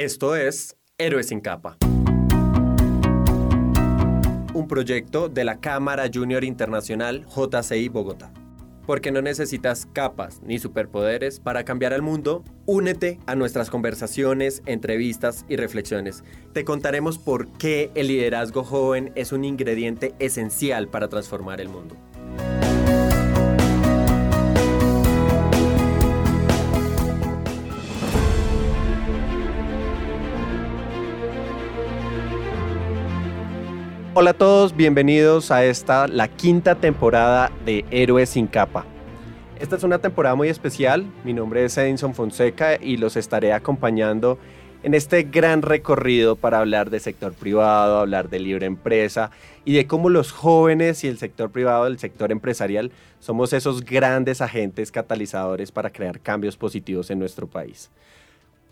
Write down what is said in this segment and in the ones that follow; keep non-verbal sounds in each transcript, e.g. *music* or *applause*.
Esto es Héroes sin capa. Un proyecto de la Cámara Junior Internacional JCI Bogotá. Porque no necesitas capas ni superpoderes para cambiar el mundo, únete a nuestras conversaciones, entrevistas y reflexiones. Te contaremos por qué el liderazgo joven es un ingrediente esencial para transformar el mundo. Hola a todos, bienvenidos a esta, la quinta temporada de Héroes sin capa. Esta es una temporada muy especial, mi nombre es Edinson Fonseca y los estaré acompañando en este gran recorrido para hablar de sector privado, hablar de libre empresa y de cómo los jóvenes y el sector privado, el sector empresarial, somos esos grandes agentes catalizadores para crear cambios positivos en nuestro país.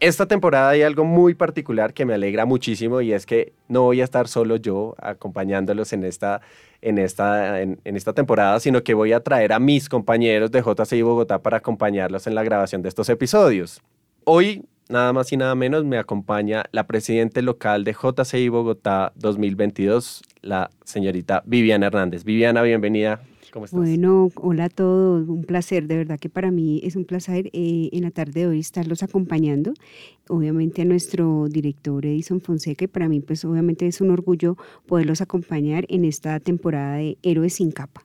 Esta temporada hay algo muy particular que me alegra muchísimo y es que no voy a estar solo yo acompañándolos en esta, en esta, en, esta temporada, sino que voy a traer a mis compañeros de JCI Bogotá para acompañarlos en la grabación de estos episodios. Hoy, nada más y nada menos, me acompaña la presidente local de JCI Bogotá 2022, la señorita Viviana Hernández. Viviana, bienvenida. Bueno, hola a todos, un placer, de verdad que para mí es un placer eh, en la tarde de hoy estarlos acompañando. Obviamente a nuestro director Edison Fonseca y para mí pues obviamente es un orgullo poderlos acompañar en esta temporada de Héroes sin capa.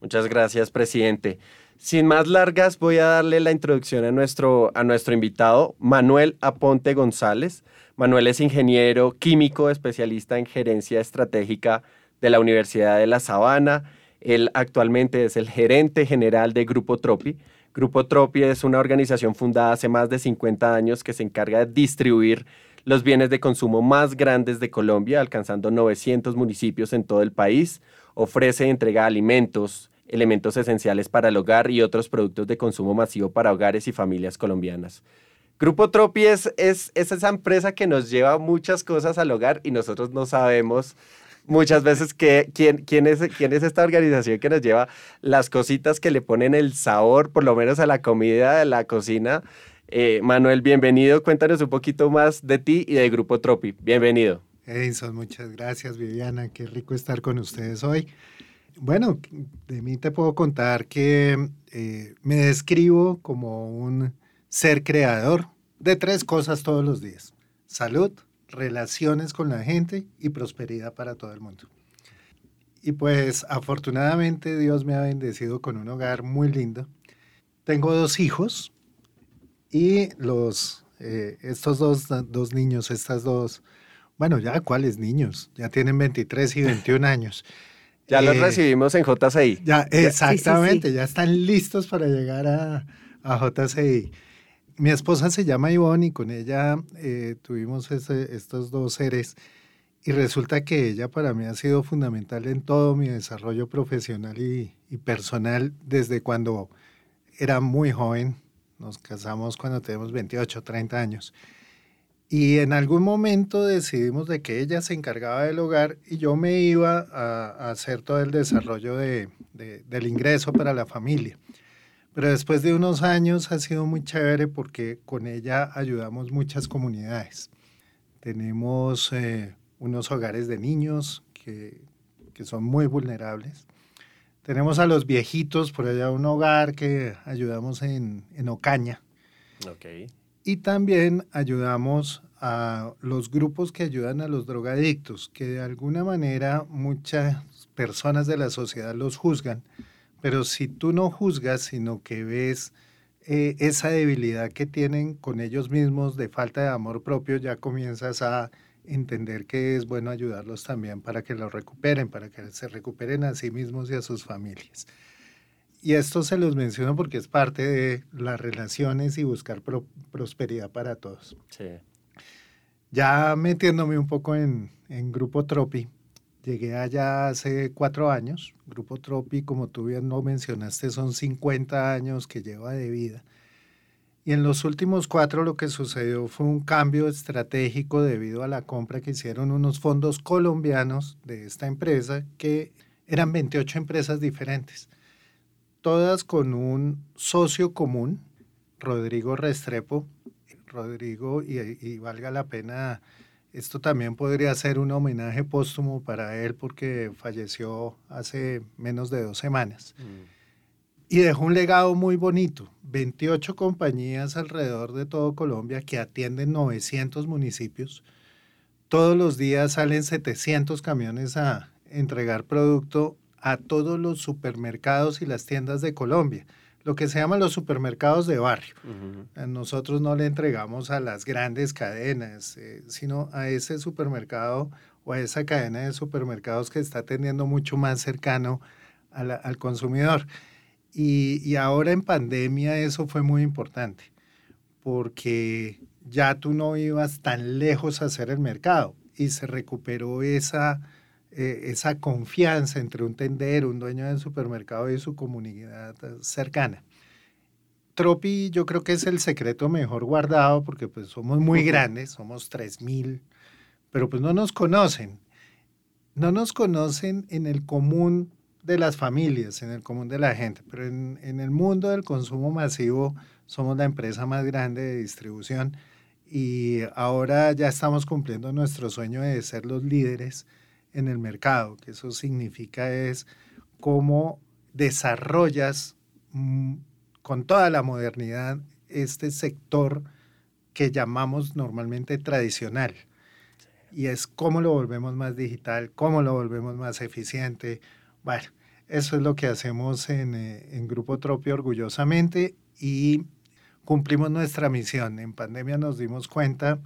Muchas gracias, presidente. Sin más largas, voy a darle la introducción a nuestro, a nuestro invitado, Manuel Aponte González. Manuel es ingeniero químico, especialista en gerencia estratégica de la Universidad de La Sabana él actualmente es el gerente general de Grupo Tropi. Grupo Tropi es una organización fundada hace más de 50 años que se encarga de distribuir los bienes de consumo más grandes de Colombia, alcanzando 900 municipios en todo el país. Ofrece entrega alimentos, elementos esenciales para el hogar y otros productos de consumo masivo para hogares y familias colombianas. Grupo Tropi es, esa empresa que nos lleva muchas cosas al hogar y nosotros no sabemos muchas veces que, ¿quién, quién, es, quién es esta organización que nos lleva las cositas que le ponen el sabor, por lo menos a la comida de la cocina. Eh, Manuel, bienvenido. Cuéntanos un poquito más de ti y del Grupo Tropi. Bienvenido. Edison, muchas gracias, Viviana. Qué rico estar con ustedes hoy. Bueno, de mí te puedo contar que eh, me describo como un ser creador de tres cosas todos los días. Salud, relaciones con la gente y prosperidad para todo el mundo. Y pues afortunadamente Dios me ha bendecido con un hogar muy lindo. Tengo dos hijos y los, eh, estos dos, dos niños, estas dos, bueno, ya cuáles niños, ya tienen 23 y 21 años. *laughs* Ya los eh, recibimos en JCI. Ya, exactamente, ya están listos para llegar a, a JCI mi esposa se llama Ivonne y con ella eh, tuvimos estos dos seres y resulta que ella para mí ha sido fundamental en todo mi desarrollo profesional y, personal desde cuando era muy joven. Nos casamos cuando tenemos 28, 30 años. Y en algún momento decidimos de que ella se encargaba del hogar y yo me iba a, hacer todo el desarrollo del ingreso para la familia. Pero después de unos años ha sido muy chévere porque con ella ayudamos muchas comunidades. Tenemos eh, unos hogares de niños que, que, son muy vulnerables. Tenemos a los viejitos, por allá un hogar que ayudamos en, en Ocaña. Okay. Y también ayudamos a los grupos que ayudan a los drogadictos, que de alguna manera muchas personas de la sociedad los juzgan pero si tú no juzgas, sino que ves eh, esa debilidad que tienen con ellos mismos de falta de amor propio, ya comienzas a entender que es bueno ayudarlos también para que lo recuperen, para que se recuperen a sí mismos y a sus familias. Y esto se los menciono porque es parte de las relaciones y buscar prosperidad para todos. Sí. Ya metiéndome un poco en, en Grupo Tropi, Llegué allá hace cuatro años. Grupo Tropi, como tú bien lo mencionaste, son 50 años que lleva de vida. Y en los últimos cuatro lo que sucedió fue un cambio estratégico debido a la compra que hicieron unos fondos colombianos de esta empresa, que eran 28 empresas diferentes, todas con un socio común, Rodrigo Restrepo. Rodrigo, y, valga la pena, esto también podría ser un homenaje póstumo para él porque falleció hace menos de dos semanas. Mm. Y dejó un legado muy bonito, 28 compañías alrededor de todo Colombia que atienden 900 municipios. Todos los días salen 700 camiones a entregar producto a todos los supermercados y las tiendas de Colombia lo que se llaman los supermercados de barrio. Nosotros no le entregamos a las grandes cadenas, eh, sino a ese supermercado o a esa cadena de supermercados que está teniendo mucho más cercano al consumidor. Y, y, ahora en pandemia eso fue muy importante, porque ya tú no ibas tan lejos a hacer el mercado y se recuperó esa eh, esa confianza entre un tendero, un dueño del supermercado y su comunidad cercana. Tropi yo creo que es el secreto mejor guardado porque pues somos muy grandes, somos 3.000, pero pues no nos conocen. No nos conocen en el común de las familias, en el común de la gente, pero en, en el mundo del consumo masivo somos la empresa más grande de distribución y ahora ya estamos cumpliendo nuestro sueño de ser los líderes en el mercado, que eso significa es cómo desarrollas mm, con toda la modernidad este sector que llamamos normalmente tradicional. Y es cómo lo volvemos más digital, cómo lo volvemos más eficiente. Bueno, eso es lo que hacemos en, eh, en Grupo Tropio orgullosamente y cumplimos nuestra misión. En pandemia nos dimos cuenta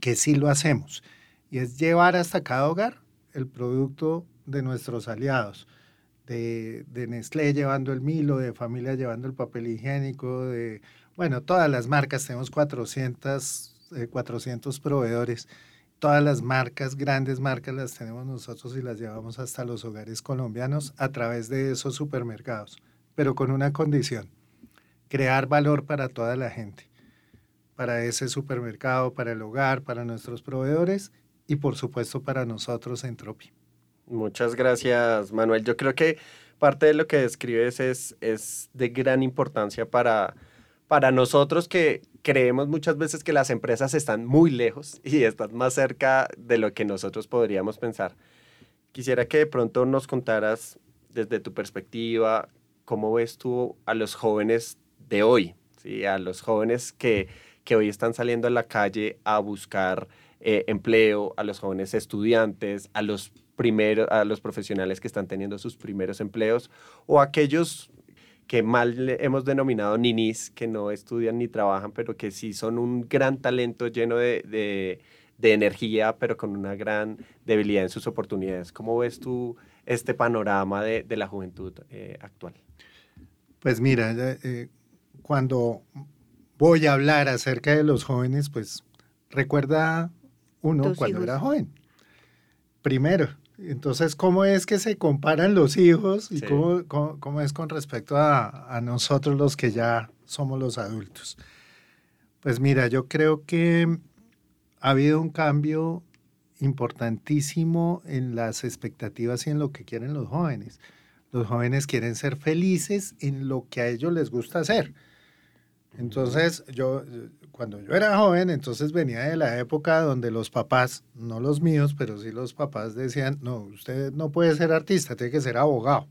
que sí lo hacemos y es llevar hasta cada hogar el producto de nuestros aliados, de, de, Nestlé llevando el Milo, de Familia llevando el papel higiénico, de, bueno, todas las marcas, tenemos 400, 400 eh, proveedores, todas las marcas, grandes marcas las tenemos nosotros y las llevamos hasta los hogares colombianos a través de esos supermercados, pero con una condición, crear valor para toda la gente, para ese supermercado, para el hogar, para nuestros proveedores y por supuesto para nosotros en Tropi. Muchas gracias, Manuel. Yo creo que parte de lo que describes es, es de gran importancia para, para nosotros que creemos muchas veces que las empresas están muy lejos y están más cerca de lo que nosotros podríamos pensar. Quisiera que de pronto nos contaras desde tu perspectiva cómo ves tú a los jóvenes de hoy, ¿sí? a los jóvenes que, que hoy están saliendo a la calle a buscar eh, empleo, a los jóvenes estudiantes, a los primeros, a los profesionales que están teniendo sus primeros empleos o aquellos que mal hemos denominado ninis, que no estudian ni trabajan, pero que sí son un gran talento lleno de, energía, pero con una gran debilidad en sus oportunidades. ¿Cómo ves tú este panorama de, la juventud eh, actual? Pues mira, eh, cuando voy a hablar acerca de los jóvenes, pues recuerda uno cuando era joven. Primero. Entonces, ¿cómo es que se comparan los hijos y cómo, cómo, es con respecto a, a, nosotros los que ya somos los adultos? Pues mira, yo creo que ha habido un cambio importantísimo en las expectativas y en lo que quieren los jóvenes. Los jóvenes quieren ser felices en lo que a ellos les gusta hacer. Entonces, yo, cuando yo era joven, entonces venía de la época donde los papás, no los míos, pero sí los papás decían, no, usted no puede ser artista, tiene que ser abogado.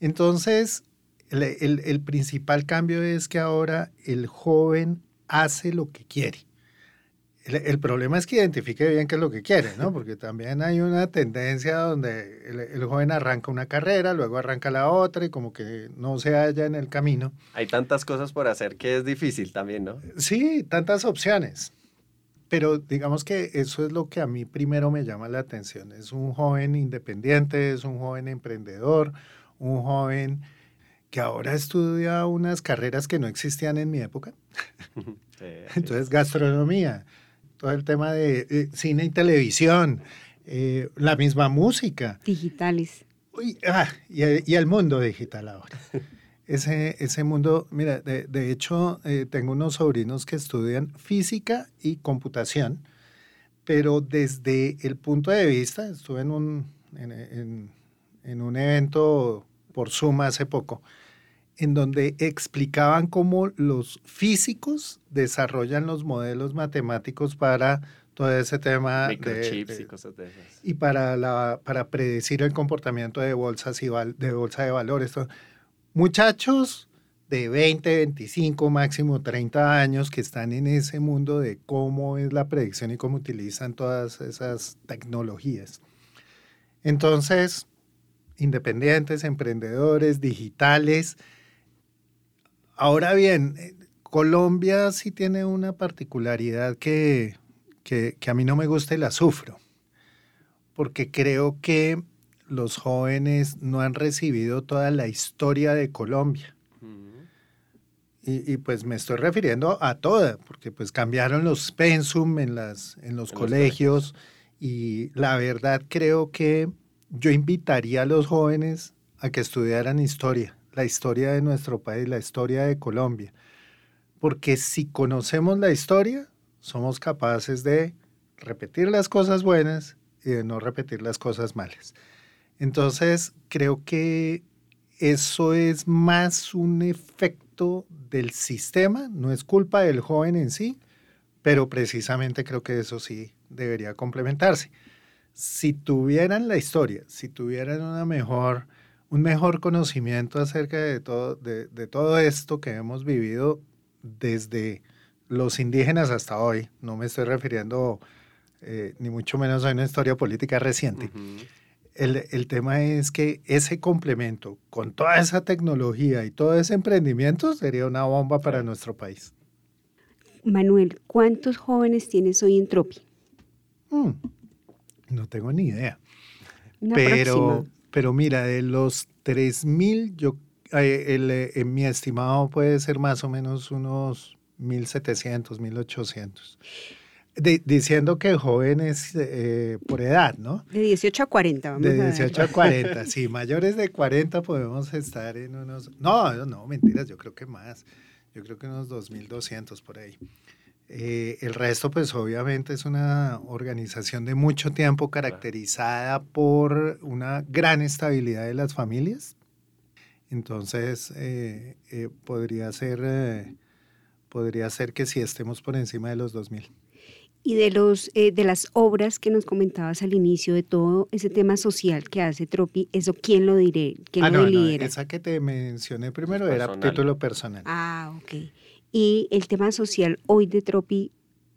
Entonces, el, principal cambio es que ahora el joven hace lo que quiere. El, problema es que identifique bien qué es lo que quiere, ¿no? *laughs* Porque también hay una tendencia donde el, joven arranca una carrera, luego arranca la otra y como que no se halla en el camino. Hay tantas cosas por hacer que es difícil también, ¿no? Sí, tantas opciones. Pero digamos que eso es lo que a mí primero me llama la atención. Es un joven independiente, es un joven emprendedor, un joven que ahora estudia unas carreras que no existían en mi época. *laughs* Entonces, gastronomía todo el tema de cine y televisión, eh, la misma música. Digitales. Ah, y, el mundo digital ahora. *laughs* Ese, ese mundo, mira, de, hecho, eh, tengo unos sobrinos que estudian física y computación, pero desde el punto de vista, estuve en un, en, en un evento por Zoom hace poco, en donde explicaban cómo los físicos desarrollan los modelos matemáticos para todo ese tema Microchips y cosas de esas. Y para, la, para predecir el comportamiento de bolsas y de bolsa de valores. Muchachos de 20, 25, máximo 30 años que están en ese mundo de cómo es la predicción y cómo utilizan todas esas tecnologías. Entonces, independientes, emprendedores, digitales. Ahora bien, eh, Colombia sí tiene una particularidad que, que, a mí no me gusta y la sufro, porque creo que los jóvenes no han recibido toda la historia de Colombia. Y, pues me estoy refiriendo a toda, porque pues cambiaron los pensum en, las, en los colegios. y la verdad creo que yo invitaría a los jóvenes a que estudiaran historia, la historia de nuestro país, la historia de Colombia. Porque si conocemos la historia, somos capaces de repetir las cosas buenas y de no repetir las cosas malas. Entonces, creo que eso es más un efecto del sistema, no es culpa del joven en sí, pero precisamente creo que eso sí debería complementarse si tuvieran la historia, si tuvieran una mejor, un mejor conocimiento acerca de todo, de, todo esto que hemos vivido desde los indígenas hasta hoy, no me estoy refiriendo eh, ni mucho menos a una historia política reciente. el, el, tema es que ese complemento con toda esa tecnología y todo ese emprendimiento sería una bomba para nuestro país. Manuel, ¿cuántos jóvenes tienes hoy en Tropi? Mm. No tengo ni idea. pero, pero mira, de los 3.000, yo, eh, el, eh, en mi estimado puede ser más o menos unos 1.700, 1.800. diciendo que jóvenes eh, por edad, ¿no? De 18 a 40, vamos De 18 a, 40, sí. Mayores de 40 podemos estar en unos... No, no, mentiras, yo creo que más. Yo creo que unos 2.200 por ahí. Eh, el resto, pues obviamente es una organización de mucho tiempo caracterizada por una gran estabilidad de las familias. Entonces, eh, eh, podría, ser, podría ser que sí estemos por encima de los 2.000. Y de, los, de las obras que nos comentabas al inicio, de todo ese tema social que hace Tropi, ¿eso quién lo diré? ¿Quién ah, lo no, esa que te mencioné primero era título personal. Ah, ok. Y el tema social hoy de Tropi,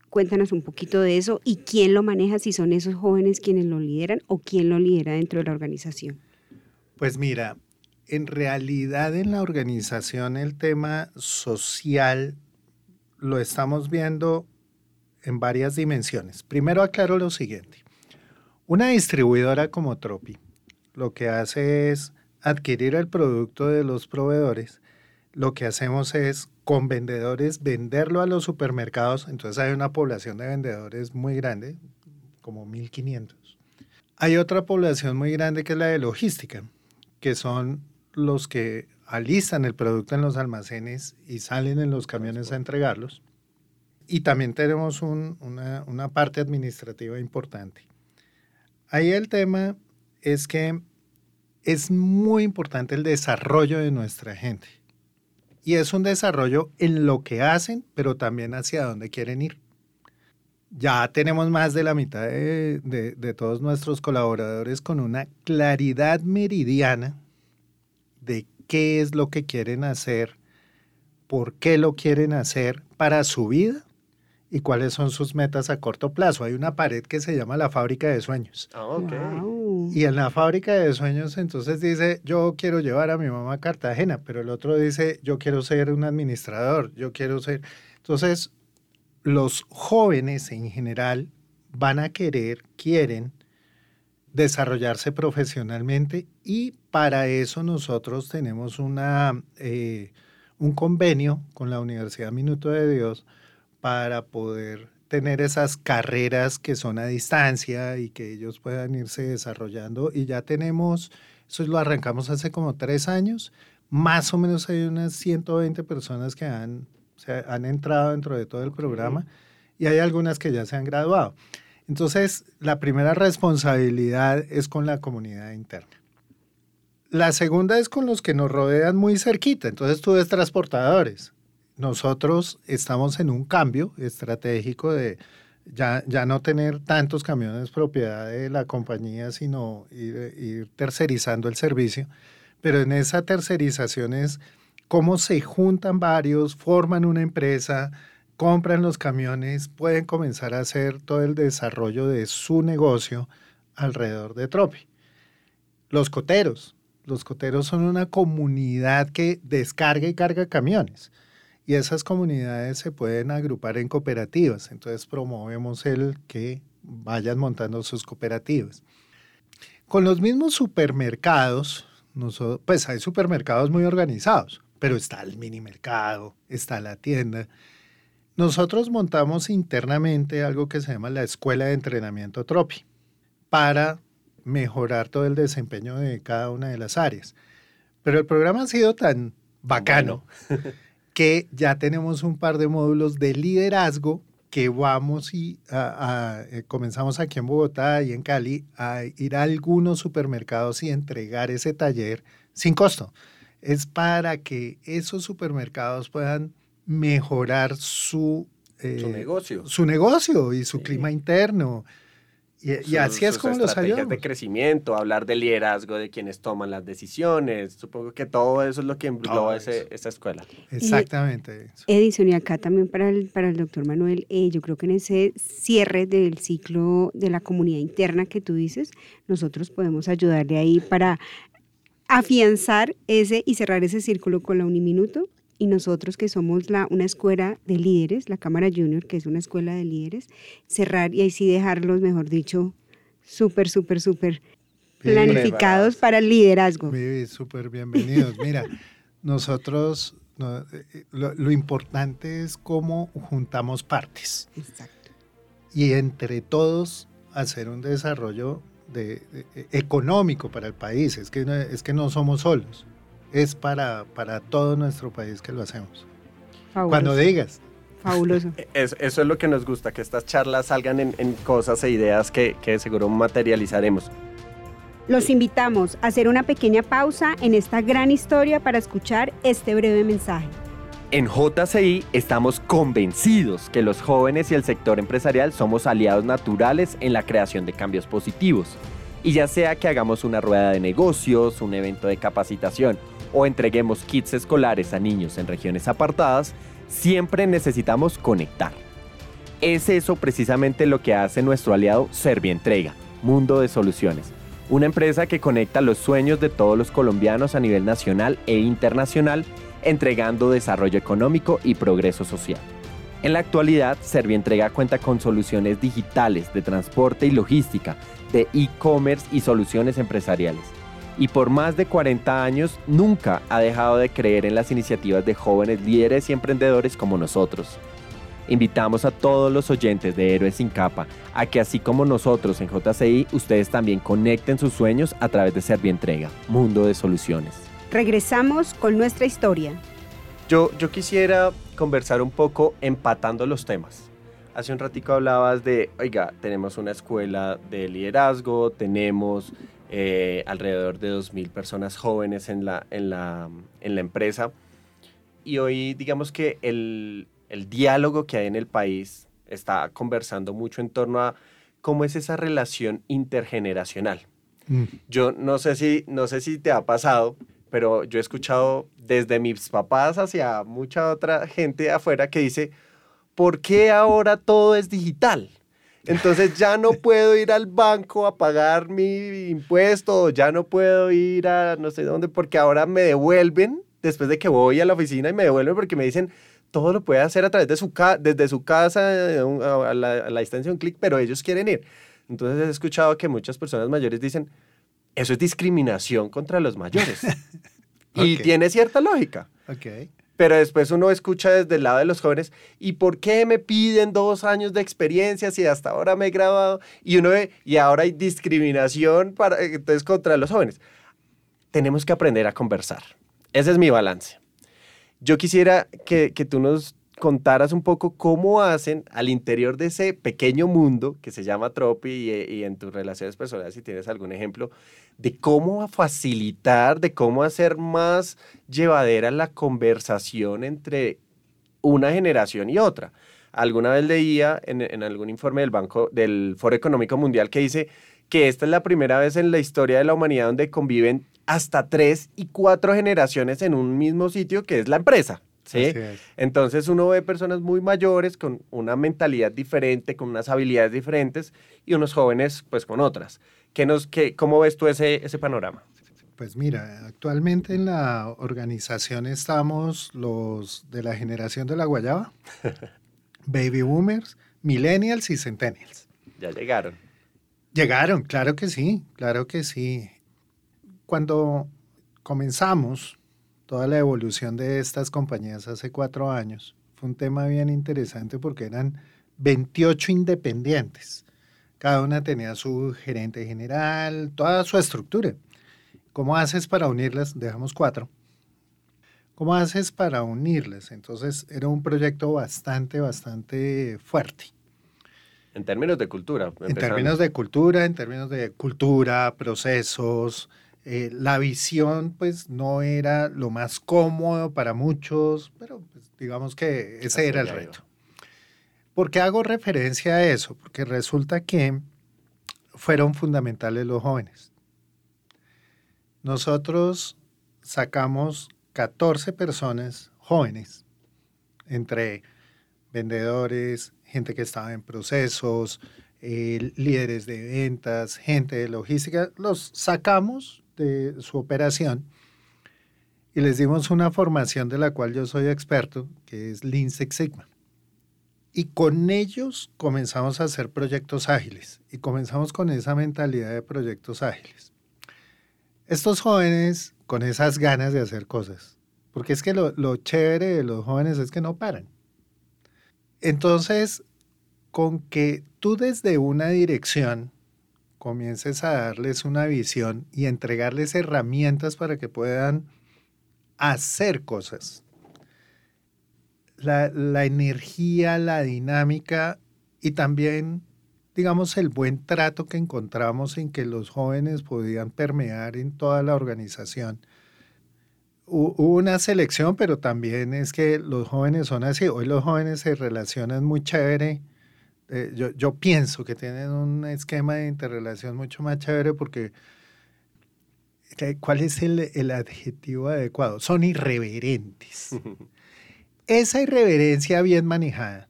cuéntanos un poquito de eso y quién lo maneja, si son esos jóvenes quienes lo lideran o quién lo lidera dentro de la organización. Pues mira, en realidad en la organización el tema social lo estamos viendo en varias dimensiones. Primero aclaro lo siguiente. Una distribuidora como Tropi lo que hace es adquirir el producto de los proveedores. Lo que hacemos es con vendedores, venderlo a los supermercados. Entonces hay una población de vendedores muy grande, como 1500. Hay otra población muy grande que es la de logística, que son los que alistan el producto en los almacenes y salen en los camiones a entregarlos. Y también tenemos una, una parte administrativa importante. Ahí el tema es que es muy importante el desarrollo de nuestra gente y es un desarrollo en lo que hacen, pero también hacia dónde quieren ir. Ya tenemos más de la mitad de, todos nuestros colaboradores con una claridad meridiana de qué es lo que quieren hacer, por qué lo quieren hacer para su vida y cuáles son sus metas a corto plazo. Hay una pared que se llama la fábrica de sueños. Ah, y en la fábrica de sueños entonces dice, yo quiero llevar a mi mamá a Cartagena, pero el otro dice, yo quiero ser un administrador, yo quiero ser... Entonces, los jóvenes en general van a querer, quieren desarrollarse profesionalmente y para eso nosotros tenemos una, eh, un convenio con la Universidad Minuto de Dios para poder tener esas carreras que son a distancia y que ellos puedan irse desarrollando. Y ya tenemos, eso lo arrancamos hace como tres años, más o menos hay unas 120 personas que han, han entrado dentro de todo el programa y hay algunas que ya se han graduado. Entonces, la primera responsabilidad es con la comunidad interna. La segunda es con los que nos rodean muy cerquita. Entonces tú ves transportadores. Nosotros estamos en un cambio estratégico de ya, ya no tener tantos camiones propiedad de la compañía, sino ir, ir tercerizando el servicio. Pero en esa tercerización es cómo se juntan varios, forman una empresa, compran los camiones, pueden comenzar a hacer todo el desarrollo de su negocio alrededor de Tropi. Los coteros. Los coteros son una comunidad que descarga y carga camiones. Y esas comunidades se pueden agrupar en cooperativas. Entonces promovemos el que vayan montando sus cooperativas. Con los mismos supermercados, pues hay supermercados muy organizados, pero está el mini mercado, está la tienda. Nosotros montamos internamente algo que se llama la Escuela de Entrenamiento Tropi para mejorar todo el desempeño de cada una de las áreas. Pero el programa ha sido tan bacano *laughs* que ya tenemos un par de módulos de liderazgo que vamos y eh, comenzamos aquí en Bogotá y en Cali a ir a algunos supermercados y entregar ese taller sin costo. Es para que esos supermercados puedan mejorar su, su negocio. Su negocio y su clima interno y, así es como los ayudamos. de crecimiento, hablar de liderazgo de quienes toman las decisiones. Supongo que todo eso es lo que engloba esa escuela. Exactamente. Edison, y acá también para el, para el doctor Manuel, eh, yo creo que en ese cierre del ciclo de la comunidad interna que tú dices, nosotros podemos ayudarle ahí para afianzar ese y cerrar ese círculo con la Uniminuto y nosotros que somos la, una escuela de líderes, la Cámara Junior, que es una escuela de líderes, cerrar y ahí sí dejarlos, mejor dicho, súper, súper, súper planificados para el liderazgo. Súper bienvenidos. Mira, *laughs* nosotros, eh, lo, importante es cómo juntamos partes. Exacto. Y entre todos hacer un desarrollo de, económico para el país. Es que, es que no somos solos es para, para todo nuestro país que lo hacemos. Cuando digas. Fabuloso. *laughs* eso es lo que nos gusta, que estas charlas salgan en, cosas e ideas que, que seguro materializaremos. Los invitamos a hacer una pequeña pausa en esta gran historia para escuchar este breve mensaje. En JCI estamos convencidos que los jóvenes y el sector empresarial somos aliados naturales en la creación de cambios positivos. Y ya sea que hagamos una rueda de negocios, un evento de capacitación o entreguemos kits escolares a niños en regiones apartadas, siempre necesitamos conectar. Es eso precisamente lo que hace nuestro aliado Servientrega, Mundo de Soluciones, una empresa que conecta los sueños de todos los colombianos a nivel nacional e internacional, entregando desarrollo económico y progreso social. En la actualidad, Servientrega cuenta con soluciones digitales de transporte y logística, de e-commerce y soluciones empresariales y por más de 40 años nunca ha dejado de creer en las iniciativas de jóvenes líderes y emprendedores como nosotros. Invitamos a todos los oyentes de Héroes sin capa a que así como nosotros en JCI, ustedes también conecten sus sueños a través de Servientrega, Mundo de Soluciones. Regresamos con nuestra historia. Yo, yo quisiera conversar un poco empatando los temas. Hace un ratico hablabas de, oiga, tenemos una escuela de liderazgo, tenemos eh, alrededor de 2.000 personas jóvenes en la, en, la, en la empresa. Y hoy digamos que el, el diálogo que hay en el país está conversando mucho en torno a cómo es esa relación intergeneracional. Mm. Yo no sé, si, no sé si te ha pasado, pero yo he escuchado desde mis papás hacia mucha otra gente afuera que dice, ¿por qué ahora todo es digital? Entonces ya no *laughs* puedo ir al banco a pagar mi impuesto, ya no puedo ir a no sé dónde, porque ahora me devuelven después de que voy a la oficina y me devuelven porque me dicen todo lo puede hacer a través de su casa, desde su casa a la, distancia de un clic, pero ellos quieren ir. Entonces he escuchado que muchas personas mayores dicen, eso es discriminación contra los mayores. *laughs* Y tiene cierta lógica. Okay pero después uno escucha desde el lado de los jóvenes, ¿y por qué me piden dos años de experiencia si hasta ahora me he graduado? Y uno ve, y ahora hay discriminación para, entonces, contra los jóvenes. Tenemos que aprender a conversar. Ese es mi balance. Yo quisiera que, que tú nos contaras un poco cómo hacen al interior de ese pequeño mundo que se llama Tropi y, y, en tus relaciones personales, si tienes algún ejemplo, de cómo facilitar, de cómo hacer más llevadera la conversación entre una generación y otra. Alguna vez leía en, en algún informe del Banco del Foro Económico Mundial que dice que esta es la primera vez en la historia de la humanidad donde conviven hasta tres y cuatro generaciones en un mismo sitio que es la empresa. ¿Sí? Entonces uno ve personas muy mayores con una mentalidad diferente, con unas habilidades diferentes y unos jóvenes pues con otras. ¿Qué nos, qué, ¿Cómo ves tú ese, ese panorama? Pues mira, actualmente en la organización estamos los de la generación de la guayaba, *laughs* baby boomers, millennials y centennials. Ya llegaron. Llegaron, claro que sí, claro que sí. Cuando comenzamos toda la evolución de estas compañías hace cuatro años, fue un tema bien interesante porque eran 28 independientes. Cada una tenía su gerente general, toda su estructura. ¿Cómo haces para unirlas? Dejamos cuatro. ¿Cómo haces para unirlas? Entonces era un proyecto bastante, bastante fuerte. En términos de cultura. En términos de cultura, en términos de cultura, procesos, eh, la visión pues no era lo más cómodo para muchos, pero pues, digamos que ese era el reto. ¿Por qué hago referencia a eso? Porque resulta que fueron fundamentales los jóvenes. Nosotros sacamos 14 personas jóvenes, entre vendedores, gente que estaba en procesos, eh, líderes de ventas, gente de logística, los sacamos de su operación y les dimos una formación de la cual yo soy experto, que es Lean Six Sigma. Y con ellos comenzamos a hacer proyectos ágiles y comenzamos con esa mentalidad de proyectos ágiles. Estos jóvenes con esas ganas de hacer cosas, porque es que lo, lo chévere de los jóvenes es que no paran. Entonces, con que tú desde una dirección comiences a darles una visión y entregarles herramientas para que puedan hacer cosas. La, la, energía, la dinámica y también, digamos, el buen trato que encontramos en que los jóvenes podían permear en toda la organización. Hubo una selección, pero también es que los jóvenes son así. Hoy los jóvenes se relacionan muy chévere eh, yo, yo, pienso que tienen un esquema de interrelación mucho más chévere porque ¿cuál es el, el adjetivo adecuado? Son irreverentes. Esa irreverencia bien manejada,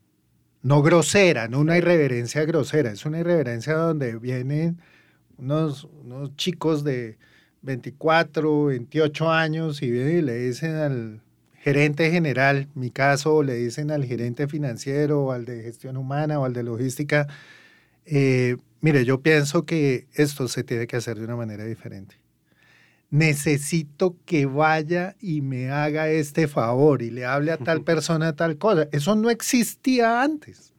no grosera, no una irreverencia grosera, es una irreverencia donde vienen unos, unos chicos de 24, 28 años y vienen y le dicen al gerente general, mi caso, le dicen al gerente financiero o al de gestión humana o al de logística, eh, mire, yo pienso que esto se tiene que hacer de una manera diferente. Necesito que vaya y me haga este favor y le hable a tal persona tal cosa. Eso no existía antes.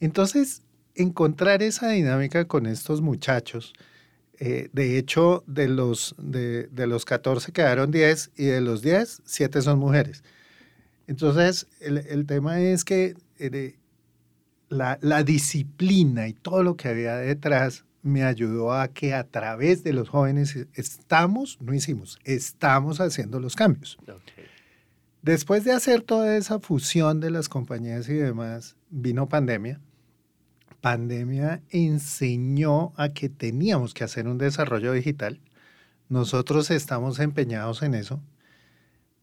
Entonces, encontrar esa dinámica con estos muchachos, eh, de hecho, de los, de, los 14 quedaron 10 y de los 10, 7 son mujeres. Entonces, el, tema es que eh, la, la, disciplina y todo lo que había detrás me ayudó a que a través de los jóvenes estamos, no hicimos, estamos haciendo los cambios. Después de hacer toda esa fusión de las compañías y demás, vino pandemia pandemia enseñó a que teníamos que hacer un desarrollo digital. Nosotros estamos empeñados en eso.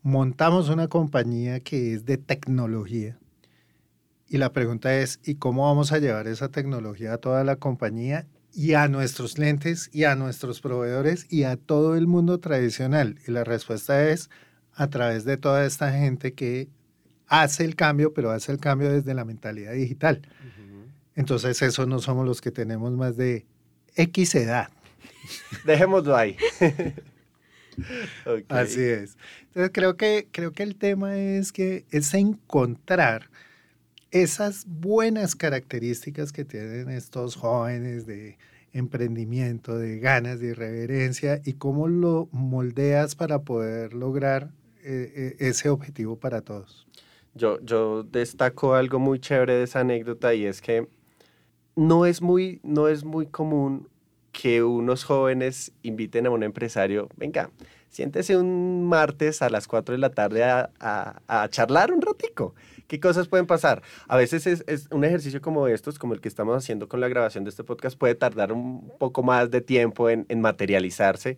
Montamos una compañía que es de tecnología. Y la pregunta es, ¿y cómo vamos a llevar esa tecnología a toda la compañía y a nuestros clientes y a nuestros proveedores y a todo el mundo tradicional? Y la respuesta es a través de toda esta gente que hace el cambio, pero hace el cambio desde la mentalidad digital. Entonces, eso no somos los que tenemos más de X edad. Dejémoslo ahí. *laughs* Así es. Entonces, creo que, creo que el tema es que es encontrar esas buenas características que tienen estos jóvenes de emprendimiento, de ganas, de irreverencia y cómo lo moldeas para poder lograr eh, eh, ese objetivo para todos. Yo, yo destaco algo muy chévere de esa anécdota y es que no es muy, no es muy común que unos jóvenes inviten a un empresario, venga, siéntese un martes a las 4 de la tarde a, a, charlar un ratico. ¿Qué cosas pueden pasar? A veces es, es, un ejercicio como estos, como el que estamos haciendo con la grabación de este podcast, puede tardar un poco más de tiempo en, en materializarse.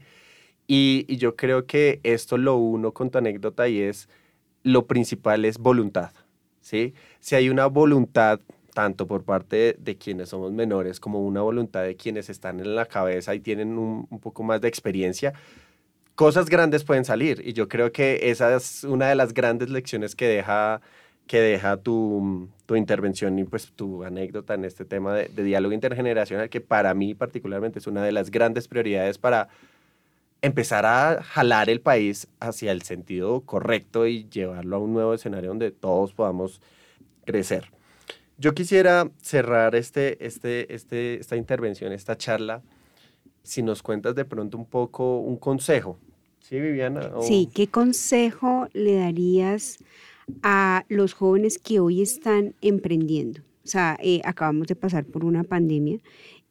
Y, y, yo creo que esto lo uno con tu anécdota y es, lo principal es voluntad. ¿sí? Si hay una voluntad tanto por parte de, quienes somos menores como una voluntad de quienes están en la cabeza y tienen un, poco más de experiencia, cosas grandes pueden salir. Y yo creo que esa es una de las grandes lecciones que deja, que deja tu, tu intervención y pues tu anécdota en este tema de, de, diálogo intergeneracional, que para mí particularmente es una de las grandes prioridades para empezar a jalar el país hacia el sentido correcto y llevarlo a un nuevo escenario donde todos podamos crecer. Yo quisiera cerrar este, este, este, esta intervención, esta charla, si nos cuentas de pronto un poco un consejo. ¿Sí, Viviana? Sí, ¿qué consejo le darías a los jóvenes que hoy están emprendiendo? O sea, eh, acabamos de pasar por una pandemia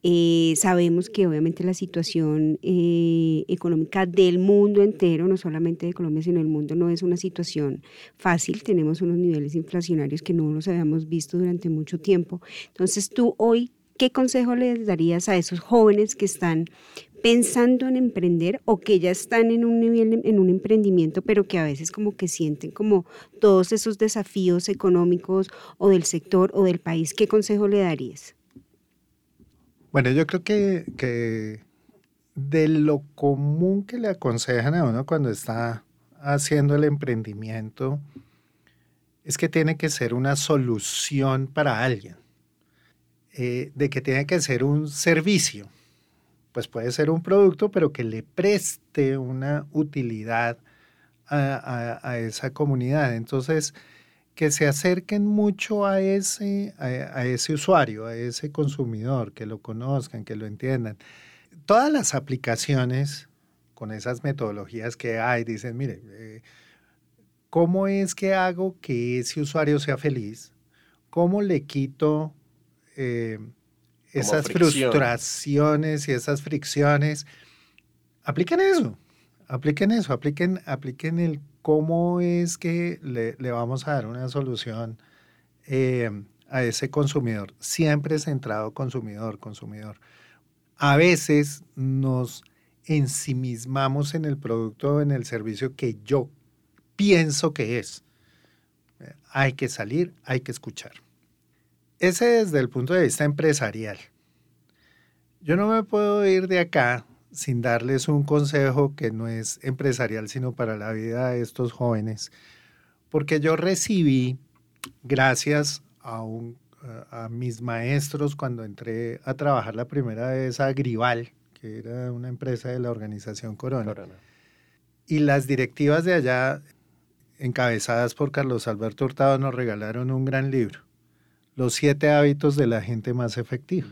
eh, sabemos que obviamente la situación eh, económica del mundo entero, no solamente de Colombia, sino del mundo, no es una situación fácil. Tenemos unos niveles inflacionarios que no los habíamos visto durante mucho tiempo. Entonces, tú hoy, ¿qué consejo les darías a esos jóvenes que están pensando en emprender o que ya están en un nivel, en un emprendimiento, pero que a veces como que sienten como todos esos desafíos económicos o del sector o del país? ¿Qué consejo le darías? Bueno, yo creo que, de lo común que le aconsejan a uno cuando está haciendo el emprendimiento es que tiene que ser una solución para alguien, eh, de que tiene que ser un servicio. Pues puede ser un producto, pero que le preste una utilidad a esa comunidad. Entonces, que se acerquen mucho a ese, a, ese usuario, a ese consumidor, que lo conozcan, que lo entiendan. Todas las aplicaciones con esas metodologías que hay dicen, mire, eh, ¿cómo es que hago que ese usuario sea feliz? ¿Cómo le quito eh, esas frustraciones y esas fricciones? Apliquen eso, apliquen eso, apliquen, apliquen el cómo es que le, vamos a dar una solución eh, a ese consumidor, siempre centrado consumidor, consumidor. A veces nos ensimismamos en el producto o en el servicio que yo pienso que es. Hay que salir, hay que escuchar. Ese desde el punto de vista empresarial. Yo no me puedo ir de acá sin darles un consejo que no es empresarial, sino para la vida de estos jóvenes, porque yo recibí, gracias a, a mis maestros cuando entré a trabajar la primera vez a Grival, que era una empresa de la organización Corona, y las directivas de allá, encabezadas por Carlos Alberto Hurtado, nos regalaron un gran libro, Los siete hábitos de la gente más efectiva.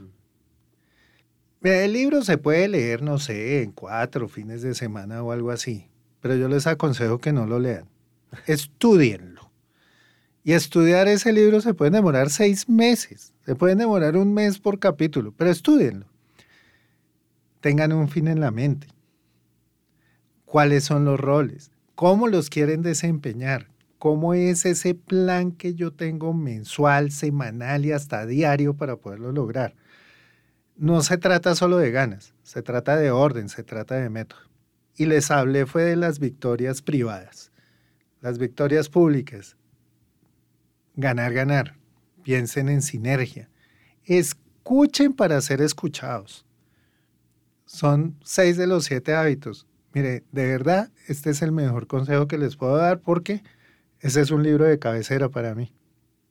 El libro se puede leer, no sé, en cuatro fines de semana o algo así, pero yo les aconsejo que no lo lean. Estudienlo. Y estudiar ese libro se puede demorar seis meses, se puede demorar un mes por capítulo, pero estudienlo. Tengan un fin en la mente. ¿Cuáles son los roles? ¿Cómo los quieren desempeñar? ¿Cómo es ese plan que yo tengo mensual, semanal y hasta diario para poderlo lograr? No se trata solo de ganas, se trata de orden, se trata de método. Y les hablé fue de las victorias privadas, las victorias públicas. Ganar, ganar. Piensen en sinergia. Escuchen para ser escuchados. Son seis de los siete hábitos. Mire, de verdad, este es el mejor consejo que les puedo dar porque ese es un libro de cabecera para mí.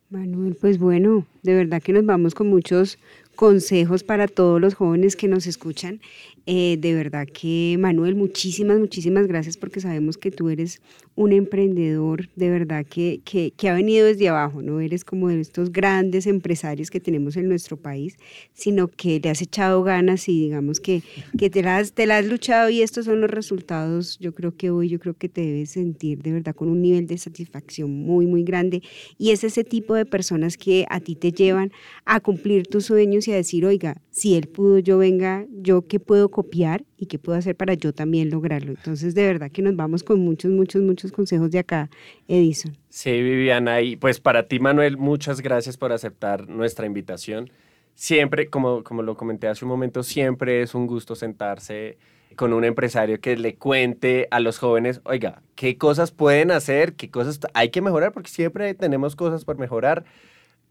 Manuel, pues bueno, de verdad que nos vamos con muchos consejos para todos los jóvenes que nos escuchan. Eh, de verdad que Manuel, muchísimas, muchísimas gracias porque sabemos que tú eres un emprendedor de verdad que, que, ha venido desde abajo, no eres como de estos grandes empresarios que tenemos en nuestro país, sino que le has echado ganas y digamos que, que te, las, te la has luchado y estos son los resultados. Yo creo que hoy, yo creo que te debes sentir de verdad con un nivel de satisfacción muy, muy grande y es ese tipo de personas que a ti te llevan a cumplir tus sueños y a decir, oiga, si él pudo, yo venga, yo qué puedo copiar y qué puedo hacer para yo también lograrlo. Entonces, de verdad que nos vamos con muchos, muchos, muchos consejos de acá, Edison. Sí, Viviana, y pues para ti, Manuel, muchas gracias por aceptar nuestra invitación. Siempre, como, como lo comenté hace un momento, siempre es un gusto sentarse con un empresario que le cuente a los jóvenes, oiga, qué cosas pueden hacer, qué cosas hay que mejorar, porque siempre tenemos cosas por mejorar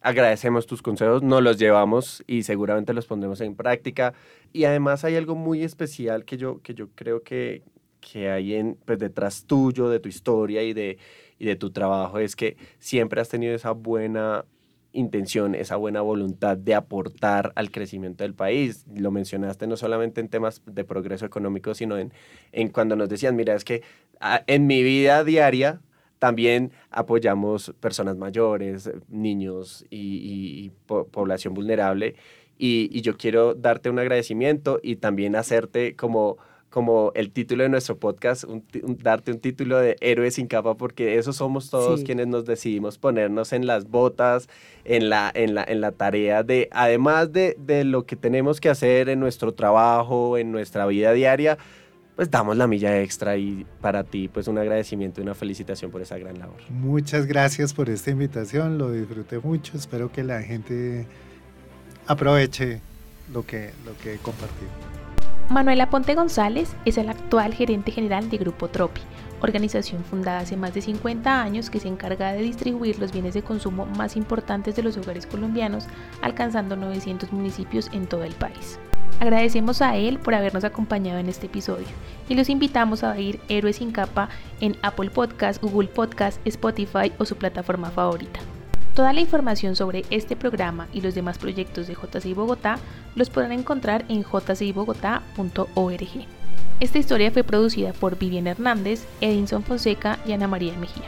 agradecemos tus consejos, nos los llevamos y seguramente los pondremos en práctica. Y además hay algo muy especial que yo, que yo creo que, que hay en, pues, detrás tuyo, de tu historia y de, y de tu trabajo, es que siempre has tenido esa buena intención, esa buena voluntad de aportar al crecimiento del país. Lo mencionaste no solamente en temas de progreso económico, sino en, en cuando nos decían, mira, es que ah, en mi vida diaria también apoyamos personas mayores, niños y, población vulnerable. Y, yo quiero darte un agradecimiento y también hacerte como, como el título de nuestro podcast, darte un título de héroe sin capa, porque eso somos todos quienes nos decidimos ponernos en las botas, en la, en la, en la tarea de, además de, de lo que tenemos que hacer en nuestro trabajo, en nuestra vida diaria, pues damos la milla extra y para ti pues un agradecimiento y una felicitación por esa gran labor. Muchas gracias por esta invitación, lo disfruté mucho, espero que la gente aproveche lo que, lo que he compartido. Manuela Ponte González es el actual gerente general de Grupo Tropi, organización fundada hace más de 50 años que se encarga de distribuir los bienes de consumo más importantes de los hogares colombianos, alcanzando 900 municipios en todo el país. Agradecemos a él por habernos acompañado en este episodio y los invitamos a oír Héroes sin capa en Apple Podcast, Google Podcast, Spotify o su plataforma favorita. Toda la información sobre este programa y los demás proyectos de JCI Bogotá los podrán encontrar en jcibogotá.org. Esta historia fue producida por Vivian Hernández, Edinson Fonseca y Ana María Mejía.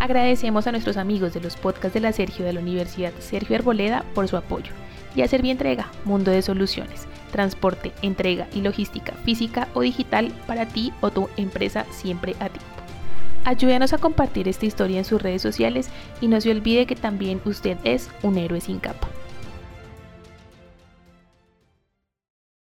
Agradecemos a nuestros amigos de los podcasts de la Sergio de la Universidad Sergio Arboleda por su apoyo y a Servientrega, Mundo de Soluciones transporte, entrega y logística física o digital para ti o tu empresa siempre a tiempo. Ayúdenos a compartir esta historia en sus redes sociales y no se olvide que también usted es un héroe sin capa.